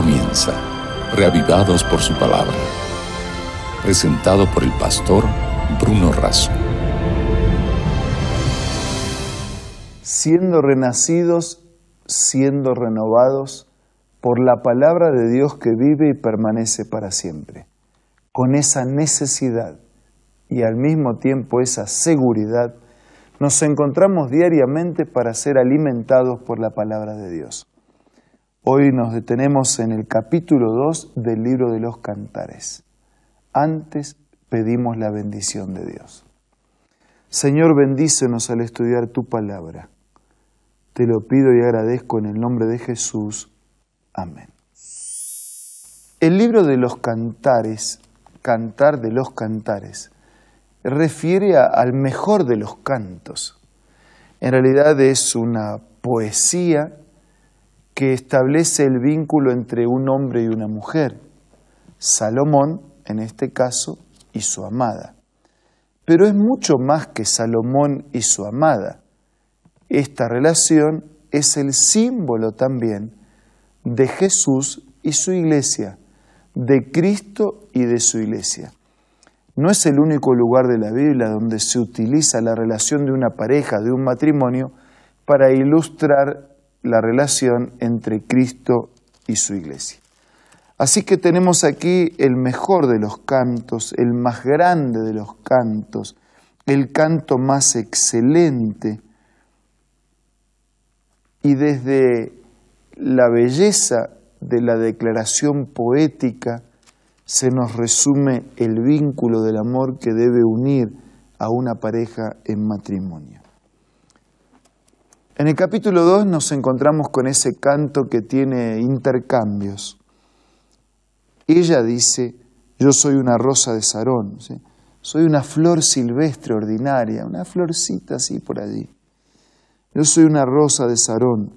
comienza, reavivados por su palabra. Presentado por el pastor Bruno Razo. Siendo renacidos, siendo renovados por la palabra de Dios que vive y permanece para siempre. Con esa necesidad y al mismo tiempo esa seguridad, nos encontramos diariamente para ser alimentados por la palabra de Dios. Hoy nos detenemos en el capítulo 2 del libro de los cantares. Antes pedimos la bendición de Dios. Señor, bendícenos al estudiar tu palabra. Te lo pido y agradezco en el nombre de Jesús. Amén. El libro de los cantares, Cantar de los Cantares, refiere al mejor de los cantos. En realidad es una poesía que establece el vínculo entre un hombre y una mujer, Salomón, en este caso, y su amada. Pero es mucho más que Salomón y su amada. Esta relación es el símbolo también de Jesús y su iglesia, de Cristo y de su iglesia. No es el único lugar de la Biblia donde se utiliza la relación de una pareja, de un matrimonio, para ilustrar la relación entre Cristo y su iglesia. Así que tenemos aquí el mejor de los cantos, el más grande de los cantos, el canto más excelente. Y desde la belleza de la declaración poética se nos resume el vínculo del amor que debe unir a una pareja en matrimonio. En el capítulo 2 nos encontramos con ese canto que tiene intercambios. Ella dice, yo soy una rosa de Sarón, soy una flor silvestre ordinaria, una florcita así por allí. Yo soy una rosa de Sarón,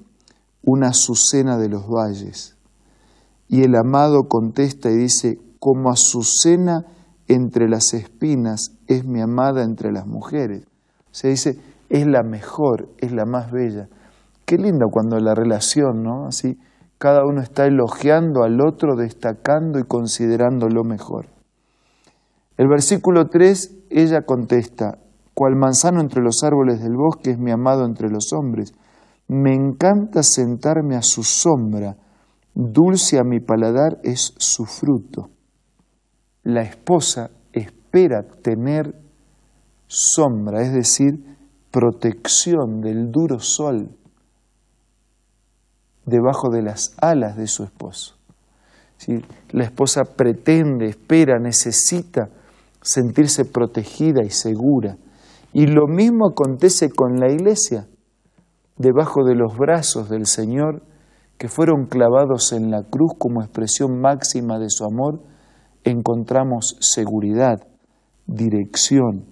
una azucena de los valles. Y el amado contesta y dice, como azucena entre las espinas es mi amada entre las mujeres. Se dice, es la mejor, es la más bella. Qué lindo cuando la relación, ¿no? Así, cada uno está elogiando al otro, destacando y considerando lo mejor. El versículo 3, ella contesta, cual manzano entre los árboles del bosque es mi amado entre los hombres. Me encanta sentarme a su sombra, dulce a mi paladar es su fruto. La esposa espera tener sombra, es decir, protección del duro sol debajo de las alas de su esposo. La esposa pretende, espera, necesita sentirse protegida y segura. Y lo mismo acontece con la iglesia, debajo de los brazos del Señor, que fueron clavados en la cruz como expresión máxima de su amor, encontramos seguridad, dirección,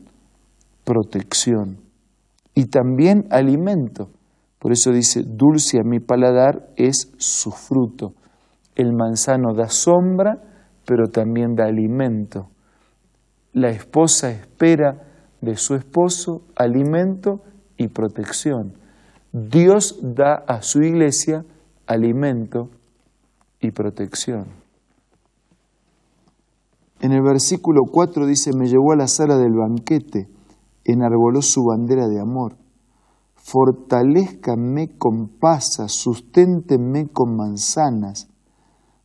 protección y también alimento. Por eso dice, dulce a mi paladar es su fruto. El manzano da sombra, pero también da alimento. La esposa espera de su esposo alimento y protección. Dios da a su iglesia alimento y protección. En el versículo 4 dice, me llevó a la sala del banquete enarboló su bandera de amor. Fortalezcanme con pasas, susténtenme con manzanas,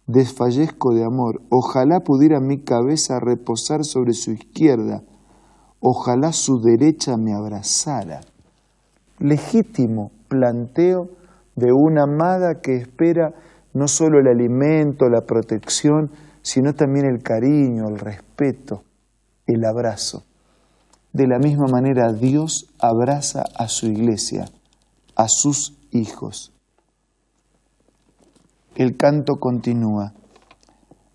desfallezco de amor. Ojalá pudiera mi cabeza reposar sobre su izquierda, ojalá su derecha me abrazara. Legítimo planteo de una amada que espera no solo el alimento, la protección, sino también el cariño, el respeto, el abrazo. De la misma manera Dios abraza a su iglesia, a sus hijos. El canto continúa.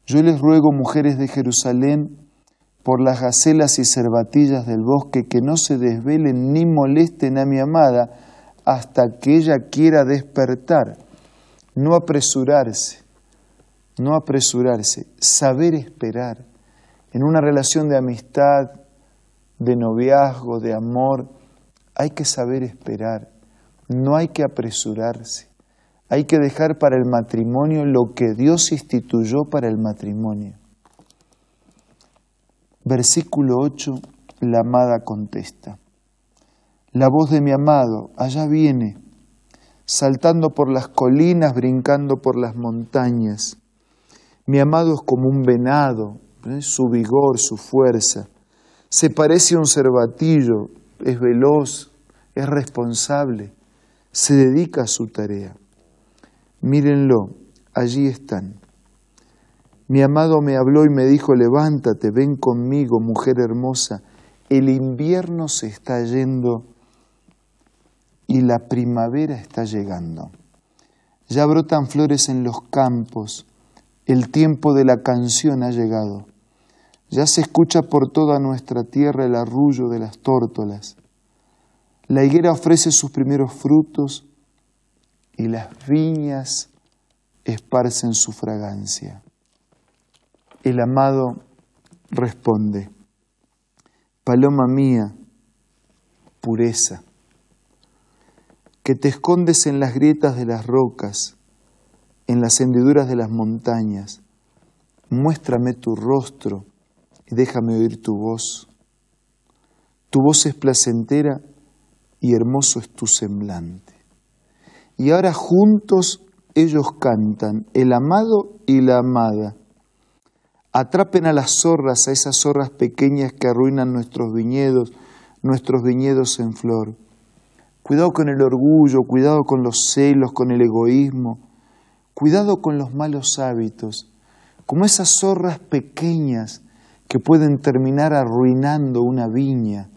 Yo les ruego, mujeres de Jerusalén, por las gacelas y cervatillas del bosque, que no se desvelen ni molesten a mi amada hasta que ella quiera despertar. No apresurarse, no apresurarse, saber esperar. En una relación de amistad, de noviazgo, de amor, hay que saber esperar, no hay que apresurarse, Hay que dejar para el matrimonio lo que Dios instituyó para el matrimonio. Versículo 8, la amada contesta. La voz de mi amado, allá viene, saltando por las colinas, brincando por las montañas. Mi amado es como un venado, ¿eh? su vigor, su fuerza. Se parece a un cervatillo, es veloz, es responsable, se dedica a su tarea. Mírenlo, allí están. Mi amado me habló y me dijo, levántate, ven conmigo, mujer hermosa. El invierno se está yendo y la primavera está llegando. Ya brotan flores en los campos, el tiempo de la canción ha llegado. Ya se escucha por toda nuestra tierra el arrullo de las tórtolas. La higuera ofrece sus primeros frutos y las viñas esparcen su fragancia. El amado responde, Paloma mía, pureza, que te escondes en las grietas de las rocas, en las hendiduras de las montañas, muéstrame tu rostro déjame oír tu voz. Tu voz es placentera y hermoso es tu semblante. Y ahora juntos ellos cantan, el amado y la amada. Atrapen a las zorras, a esas zorras pequeñas que arruinan nuestros viñedos, nuestros viñedos en flor. Cuidado con el orgullo, cuidado con los celos, con el egoísmo, cuidado con los malos hábitos, como esas zorras pequeñas que pueden terminar arruinando una viña.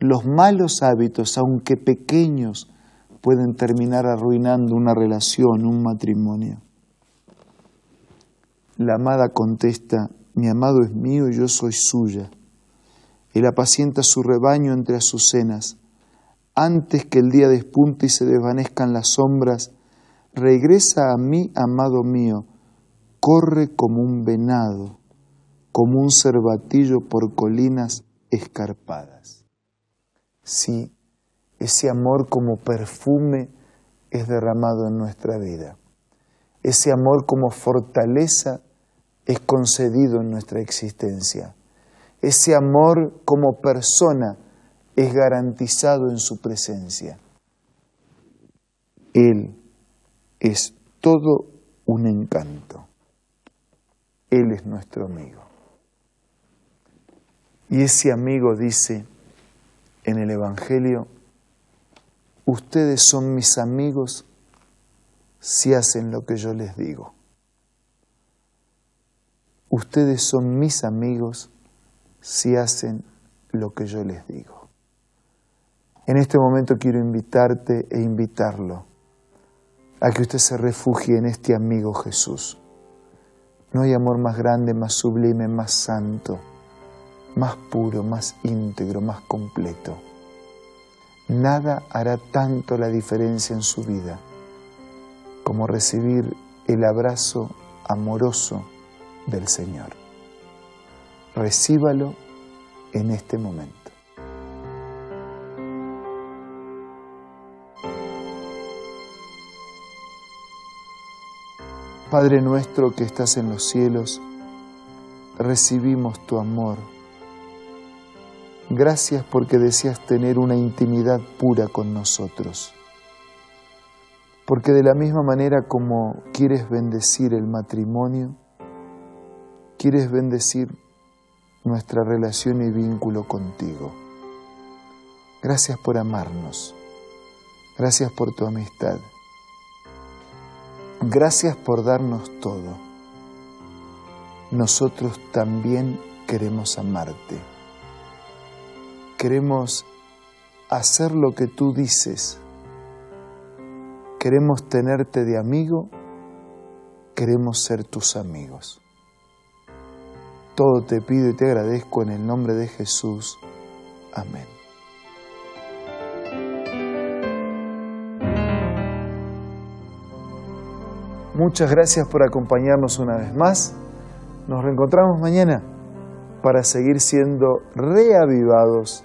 Los malos hábitos, aunque pequeños, pueden terminar arruinando una relación, un matrimonio. La amada contesta, mi amado es mío y yo soy suya. Él apacienta su rebaño entre azucenas. Antes que el día despunte y se desvanezcan las sombras, regresa a mí, amado mío, corre como un venado, como un cervatillo por colinas escarpadas. Sí, ese amor como perfume es derramado en nuestra vida. Ese amor como fortaleza es concedido en nuestra existencia. Ese amor como persona es garantizado en su presencia. Él es todo un encanto. Él es nuestro amigo. Y ese amigo dice en el Evangelio, ustedes son mis amigos si hacen lo que yo les digo. Ustedes son mis amigos si hacen lo que yo les digo. En este momento quiero invitarte e invitarlo a que usted se refugie en este amigo Jesús. No hay amor más grande, más sublime, más santo, más puro, más íntegro, más completo. Nada hará tanto la diferencia en su vida como recibir el abrazo amoroso del Señor. Recíbalo en este momento. Padre nuestro que estás en los cielos, recibimos tu amor. Gracias porque deseas tener una intimidad pura con nosotros porque de la misma manera como quieres bendecir el matrimonio, quieres bendecir nuestra relación y vínculo contigo. Gracias por amarnos. Gracias por tu amistad. Gracias por darnos todo. Nosotros también queremos amarte. Queremos hacer lo que tú dices Queremos tenerte de amigo, queremos ser tus amigos. Todo te pido y te agradezco en el nombre de Jesús. Amén. Muchas gracias por acompañarnos una vez más. Nos reencontramos mañana para seguir siendo reavivados